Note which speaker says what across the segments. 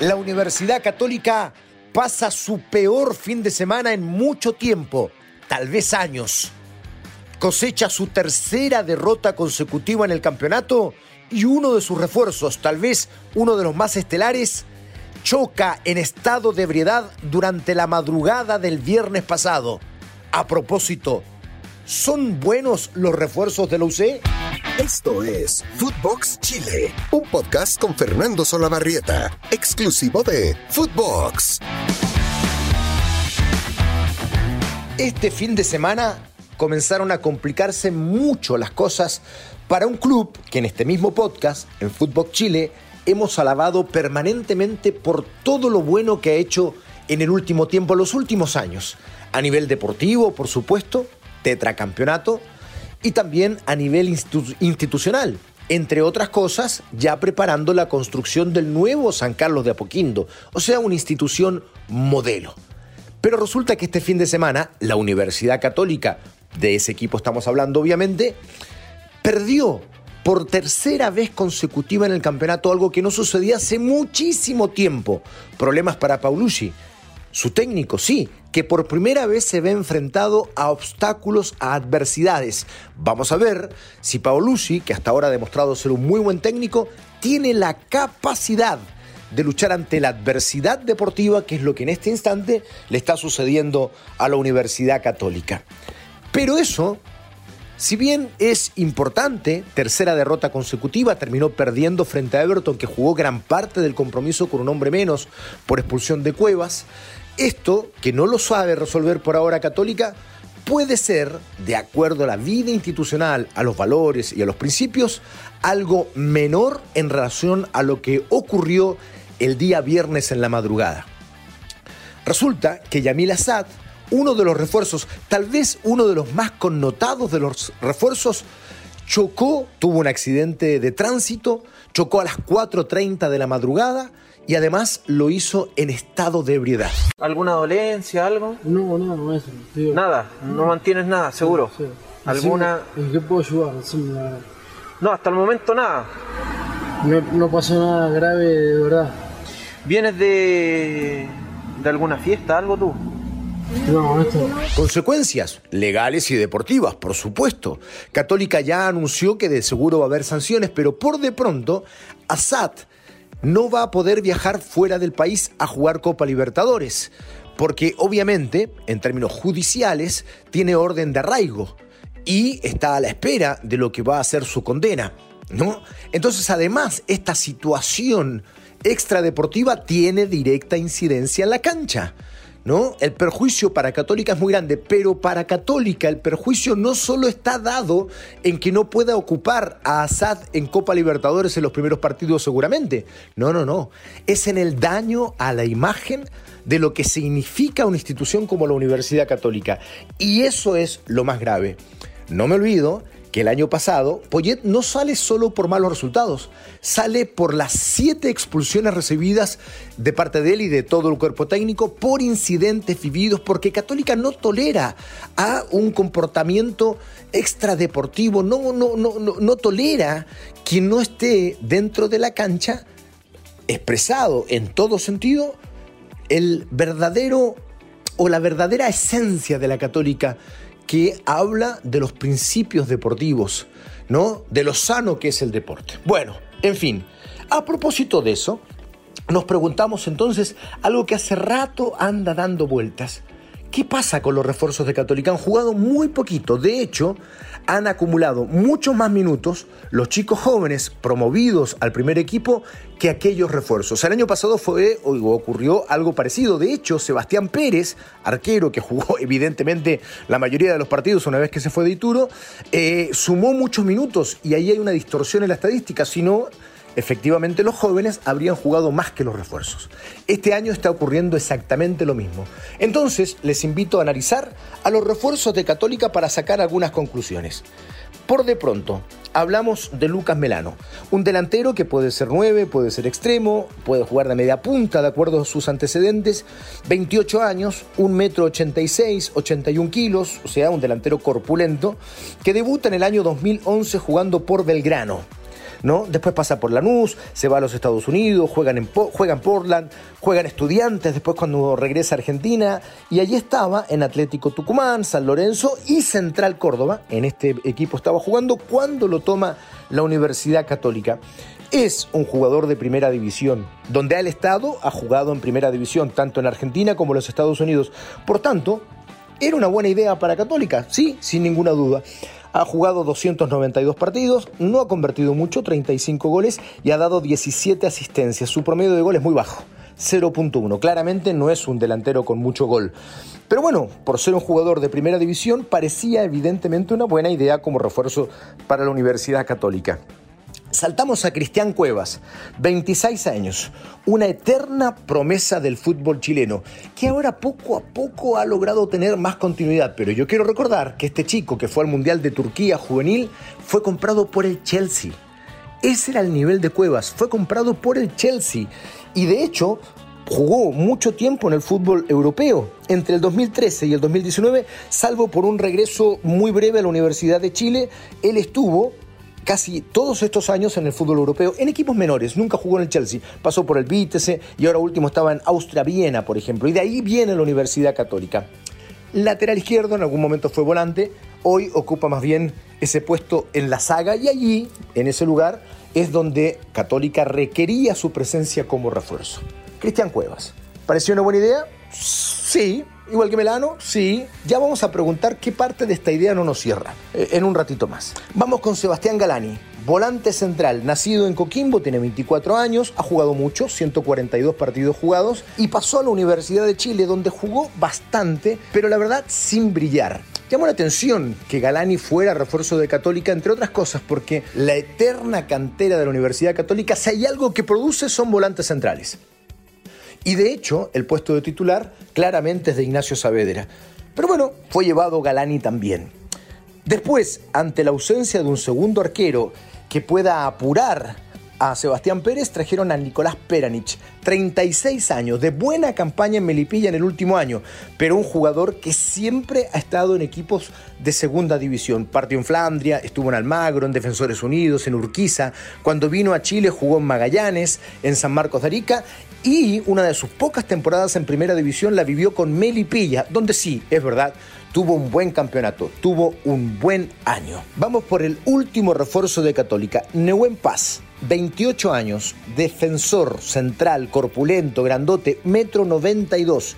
Speaker 1: La Universidad Católica pasa su peor fin de semana en mucho tiempo, tal vez años. Cosecha su tercera derrota consecutiva en el campeonato y uno de sus refuerzos, tal vez uno de los más estelares, choca en estado de ebriedad durante la madrugada del viernes pasado. A propósito, ¿son buenos los refuerzos de la UC?
Speaker 2: Esto es Footbox Chile, un podcast con Fernando Solabarrieta, exclusivo de Footbox.
Speaker 1: Este fin de semana comenzaron a complicarse mucho las cosas para un club que en este mismo podcast, en Footbox Chile, hemos alabado permanentemente por todo lo bueno que ha hecho en el último tiempo, los últimos años, a nivel deportivo, por supuesto, tetracampeonato, y también a nivel institucional. Entre otras cosas, ya preparando la construcción del nuevo San Carlos de Apoquindo, o sea, una institución modelo. Pero resulta que este fin de semana, la Universidad Católica, de ese equipo estamos hablando obviamente, perdió por tercera vez consecutiva en el campeonato, algo que no sucedía hace muchísimo tiempo. Problemas para Paulucci, su técnico, sí, que por primera vez se ve enfrentado a obstáculos, a adversidades. Vamos a ver si Paolucci, que hasta ahora ha demostrado ser un muy buen técnico, tiene la capacidad de luchar ante la adversidad deportiva, que es lo que en este instante le está sucediendo a la Universidad Católica. Pero eso, si bien es importante, tercera derrota consecutiva, terminó perdiendo frente a Everton, que jugó gran parte del compromiso con un hombre menos por expulsión de Cuevas, esto, que no lo sabe resolver por ahora Católica, puede ser, de acuerdo a la vida institucional, a los valores y a los principios, algo menor en relación a lo que ocurrió el día viernes en la madrugada. Resulta que Yamil Assad, uno de los refuerzos, tal vez uno de los más connotados de los refuerzos, chocó, tuvo un accidente de tránsito, chocó a las 4.30 de la madrugada y además lo hizo en estado de ebriedad.
Speaker 3: ¿Alguna dolencia, algo?
Speaker 4: No, no, no eso.
Speaker 3: Nada, no mantienes nada, seguro. ¿Alguna?
Speaker 4: ¿En qué puedo ayudar?
Speaker 3: No, hasta el momento nada.
Speaker 4: No, no, pasó nada grave de verdad.
Speaker 3: ¿Vienes de, de alguna fiesta, algo tú?
Speaker 4: No, esto...
Speaker 1: Consecuencias legales y deportivas, por supuesto. Católica ya anunció que de seguro va a haber sanciones, pero por de pronto, Assad no va a poder viajar fuera del país a jugar Copa Libertadores, porque obviamente, en términos judiciales, tiene orden de arraigo y está a la espera de lo que va a ser su condena, ¿no? Entonces, además, esta situación extradeportiva tiene directa incidencia en la cancha. ¿No? El perjuicio para Católica es muy grande, pero para Católica el perjuicio no solo está dado en que no pueda ocupar a Assad en Copa Libertadores en los primeros partidos seguramente. No, no, no. Es en el daño a la imagen de lo que significa una institución como la Universidad Católica. Y eso es lo más grave. No me olvido que el año pasado Poyet no sale solo por malos resultados, sale por las siete expulsiones recibidas de parte de él y de todo el cuerpo técnico por incidentes vividos, porque Católica no tolera a un comportamiento extradeportivo, no, no, no, no, no tolera quien no esté dentro de la cancha expresado en todo sentido el verdadero o la verdadera esencia de la católica que habla de los principios deportivos, ¿no? De lo sano que es el deporte. Bueno, en fin, a propósito de eso, nos preguntamos entonces algo que hace rato anda dando vueltas. ¿Qué pasa con los refuerzos de Católica? Han jugado muy poquito. De hecho, han acumulado muchos más minutos los chicos jóvenes promovidos al primer equipo que aquellos refuerzos. El año pasado fue ocurrió algo parecido. De hecho, Sebastián Pérez, arquero que jugó evidentemente la mayoría de los partidos una vez que se fue de Ituro, eh, sumó muchos minutos y ahí hay una distorsión en la estadística. Si no, efectivamente los jóvenes habrían jugado más que los refuerzos. Este año está ocurriendo exactamente lo mismo. Entonces, les invito a analizar a los refuerzos de Católica para sacar algunas conclusiones. Por de pronto, hablamos de Lucas Melano, un delantero que puede ser 9, puede ser extremo, puede jugar de media punta de acuerdo a sus antecedentes, 28 años, 1 metro 86, 81 kilos, o sea, un delantero corpulento, que debuta en el año 2011 jugando por Belgrano. ¿No? Después pasa por Lanús, se va a los Estados Unidos, juegan en, juegan Portland, juegan estudiantes, después cuando regresa a Argentina, y allí estaba en Atlético Tucumán, San Lorenzo y Central Córdoba, en este equipo estaba jugando cuando lo toma la Universidad Católica. Es un jugador de primera división, donde al estado ha jugado en primera división, tanto en Argentina como en los Estados Unidos. Por tanto, era una buena idea para Católica, sí, sin ninguna duda. Ha jugado 292 partidos, no ha convertido mucho, 35 goles y ha dado 17 asistencias. Su promedio de gol es muy bajo, 0.1. Claramente no es un delantero con mucho gol. Pero bueno, por ser un jugador de primera división, parecía evidentemente una buena idea como refuerzo para la Universidad Católica. Saltamos a Cristian Cuevas, 26 años, una eterna promesa del fútbol chileno, que ahora poco a poco ha logrado tener más continuidad. Pero yo quiero recordar que este chico que fue al Mundial de Turquía juvenil fue comprado por el Chelsea. Ese era el nivel de Cuevas, fue comprado por el Chelsea. Y de hecho, jugó mucho tiempo en el fútbol europeo, entre el 2013 y el 2019, salvo por un regreso muy breve a la Universidad de Chile, él estuvo casi todos estos años en el fútbol europeo en equipos menores. Nunca jugó en el Chelsea, pasó por el Vitesse y ahora último estaba en Austria-Viena, por ejemplo. Y de ahí viene la Universidad Católica. Lateral izquierdo, en algún momento fue volante, hoy ocupa más bien ese puesto en la saga y allí, en ese lugar, es donde Católica requería su presencia como refuerzo. Cristian Cuevas. ¿Pareció una buena idea? Sí, Igual que Melano, sí. Ya vamos a preguntar qué parte de esta idea no nos cierra eh, en un ratito más. Vamos con Sebastián Galani, volante central, nacido en Coquimbo, tiene 24 años, ha jugado mucho, 142 partidos jugados, y pasó a la Universidad de Chile, donde jugó bastante, pero la verdad sin brillar. Llamó la atención que Galani fuera refuerzo de Católica, entre otras cosas, porque la eterna cantera de la Universidad Católica, si hay algo que produce, son volantes centrales. Y de hecho, el puesto de titular claramente es de Ignacio Saavedra. Pero bueno, fue llevado Galani también. Después, ante la ausencia de un segundo arquero que pueda apurar a Sebastián Pérez trajeron a Nicolás Peranich, 36 años, de buena campaña en Melipilla en el último año, pero un jugador que siempre ha estado en equipos de segunda división. Partió en Flandria, estuvo en Almagro, en Defensores Unidos, en Urquiza. Cuando vino a Chile jugó en Magallanes, en San Marcos de Arica y una de sus pocas temporadas en primera división la vivió con Melipilla, donde sí, es verdad, tuvo un buen campeonato, tuvo un buen año. Vamos por el último refuerzo de Católica, Nehuen Paz. 28 años, defensor central, corpulento, grandote, metro 92.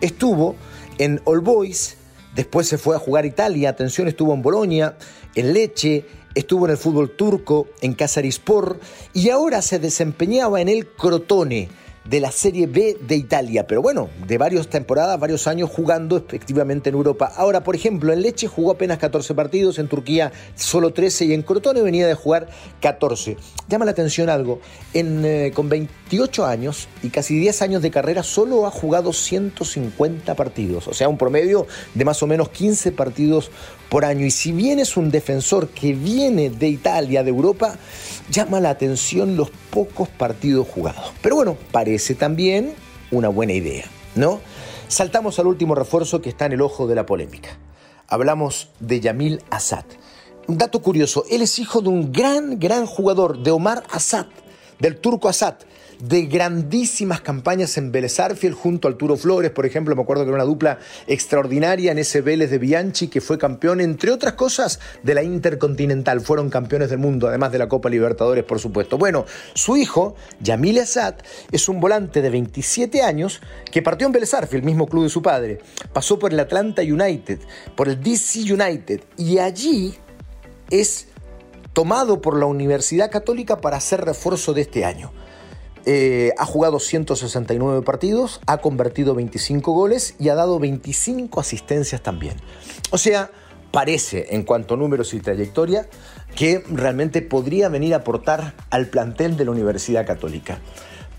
Speaker 1: Estuvo en All Boys, después se fue a jugar Italia, atención, estuvo en Bolonia, en Leche, estuvo en el fútbol turco, en Casarispor y ahora se desempeñaba en el Crotone de la Serie B de Italia, pero bueno, de varias temporadas, varios años jugando efectivamente en Europa. Ahora, por ejemplo, en Leche jugó apenas 14 partidos, en Turquía solo 13 y en Crotone venía de jugar 14. Llama la atención algo, en, eh, con 28 años y casi 10 años de carrera solo ha jugado 150 partidos, o sea, un promedio de más o menos 15 partidos por año. Y si bien es un defensor que viene de Italia, de Europa, llama la atención los pocos partidos jugados. Pero bueno, parece también una buena idea, ¿no? Saltamos al último refuerzo que está en el ojo de la polémica. Hablamos de Yamil Assad. Un dato curioso, él es hijo de un gran, gran jugador, de Omar Assad, del turco Assad, de grandísimas campañas en Vélez junto al Arturo Flores, por ejemplo, me acuerdo que era una dupla extraordinaria en ese Vélez de Bianchi que fue campeón, entre otras cosas, de la Intercontinental. Fueron campeones del mundo, además de la Copa Libertadores, por supuesto. Bueno, su hijo, Yamil Assad, es un volante de 27 años que partió en Vélez Arfiel, el mismo club de su padre. Pasó por el Atlanta United, por el DC United y allí es tomado por la Universidad Católica para hacer refuerzo de este año. Eh, ha jugado 169 partidos, ha convertido 25 goles y ha dado 25 asistencias también. O sea, parece, en cuanto a números y trayectoria, que realmente podría venir a aportar al plantel de la Universidad Católica.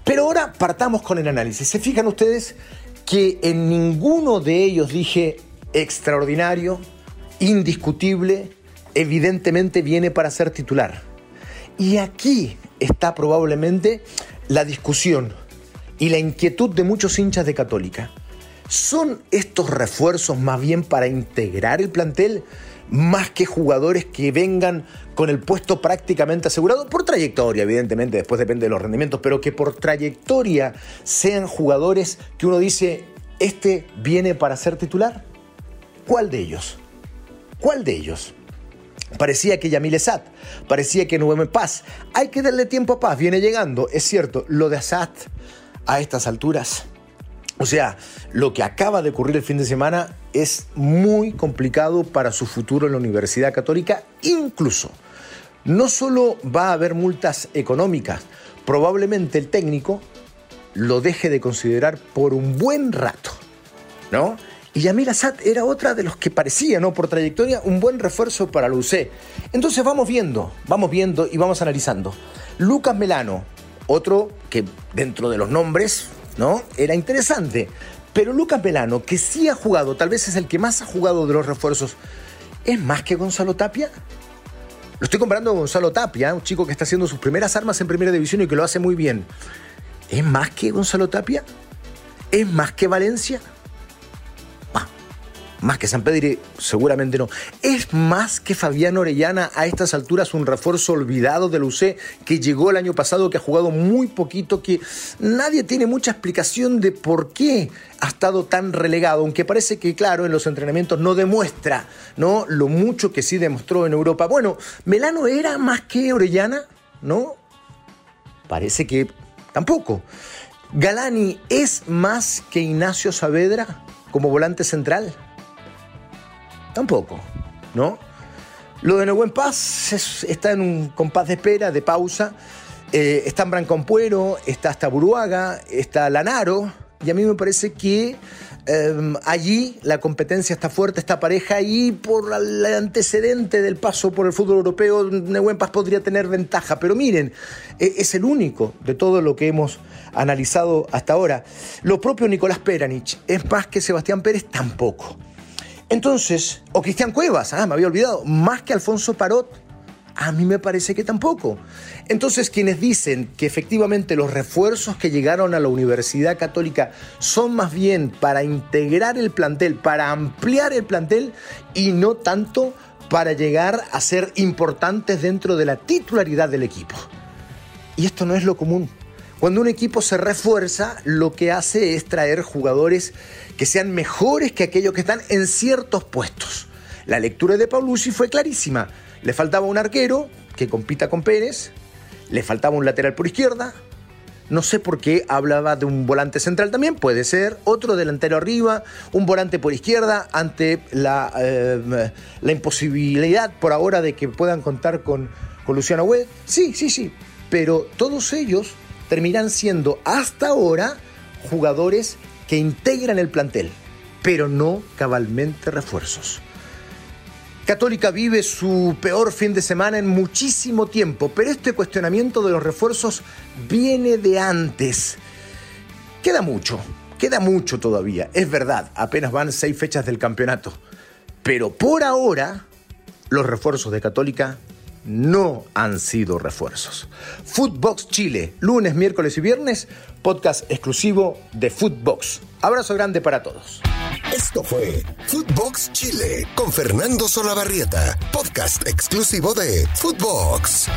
Speaker 1: Pero ahora partamos con el análisis. ¿Se fijan ustedes que en ninguno de ellos dije extraordinario, indiscutible, evidentemente viene para ser titular? Y aquí está probablemente la discusión y la inquietud de muchos hinchas de Católica. ¿Son estos refuerzos más bien para integrar el plantel, más que jugadores que vengan con el puesto prácticamente asegurado, por trayectoria, evidentemente, después depende de los rendimientos, pero que por trayectoria sean jugadores que uno dice, este viene para ser titular? ¿Cuál de ellos? ¿Cuál de ellos? Parecía que Yamil Assad, parecía que Nubem Paz. Hay que darle tiempo a Paz, viene llegando, es cierto. Lo de Assad a estas alturas, o sea, lo que acaba de ocurrir el fin de semana es muy complicado para su futuro en la Universidad Católica, incluso. No solo va a haber multas económicas, probablemente el técnico lo deje de considerar por un buen rato, ¿no? Y Yamil Assad era otra de los que parecía, ¿no? Por trayectoria, un buen refuerzo para la UC. Entonces vamos viendo, vamos viendo y vamos analizando. Lucas Melano, otro que dentro de los nombres, ¿no? Era interesante. Pero Lucas Melano, que sí ha jugado, tal vez es el que más ha jugado de los refuerzos, ¿es más que Gonzalo Tapia? Lo estoy comparando con Gonzalo Tapia, un chico que está haciendo sus primeras armas en primera división y que lo hace muy bien. ¿Es más que Gonzalo Tapia? ¿Es más que Valencia? Más que San Pedro, seguramente no. ¿Es más que Fabián Orellana a estas alturas un refuerzo olvidado del UC que llegó el año pasado, que ha jugado muy poquito, que nadie tiene mucha explicación de por qué ha estado tan relegado, aunque parece que, claro, en los entrenamientos no demuestra ¿no? lo mucho que sí demostró en Europa. Bueno, Melano era más que Orellana, ¿no? Parece que tampoco. Galani es más que Ignacio Saavedra como volante central. Tampoco, ¿no? Lo de Nehuen Paz está en un compás de espera, de pausa. Eh, está en Brancompuero, está hasta Buruaga, está Lanaro, y a mí me parece que em, allí la competencia está fuerte, está pareja, y por el antecedente del paso por el fútbol europeo, Nehuen Paz podría tener ventaja. Pero miren, e, es el único de todo lo que hemos analizado hasta ahora. Lo propio Nicolás Peranich, es más que Sebastián Pérez, tampoco. Entonces, o Cristian Cuevas, ah, me había olvidado, más que Alfonso Parot, a mí me parece que tampoco. Entonces, quienes dicen que efectivamente los refuerzos que llegaron a la Universidad Católica son más bien para integrar el plantel, para ampliar el plantel y no tanto para llegar a ser importantes dentro de la titularidad del equipo. Y esto no es lo común. Cuando un equipo se refuerza, lo que hace es traer jugadores que sean mejores que aquellos que están en ciertos puestos. La lectura de Paulucci fue clarísima. Le faltaba un arquero que compita con Pérez, le faltaba un lateral por izquierda, no sé por qué hablaba de un volante central también, puede ser, otro delantero arriba, un volante por izquierda ante la, eh, imposibilidad por ahora de que puedan contar con, con Luciano Webb. Sí, sí, sí, pero todos ellos terminan siendo hasta ahora jugadores que integran el plantel, pero no cabalmente refuerzos. Católica vive su peor fin de semana en muchísimo tiempo, pero este cuestionamiento de los refuerzos viene de antes. Queda mucho, queda mucho todavía, es verdad, apenas van seis fechas del campeonato, pero por ahora los refuerzos de Católica no han sido refuerzos. Footbox Chile, lunes, miércoles y viernes, podcast exclusivo de Footbox. Abrazo grande para todos.
Speaker 2: Esto fue Footbox Chile con Fernando Solabarrieta, podcast exclusivo de Footbox.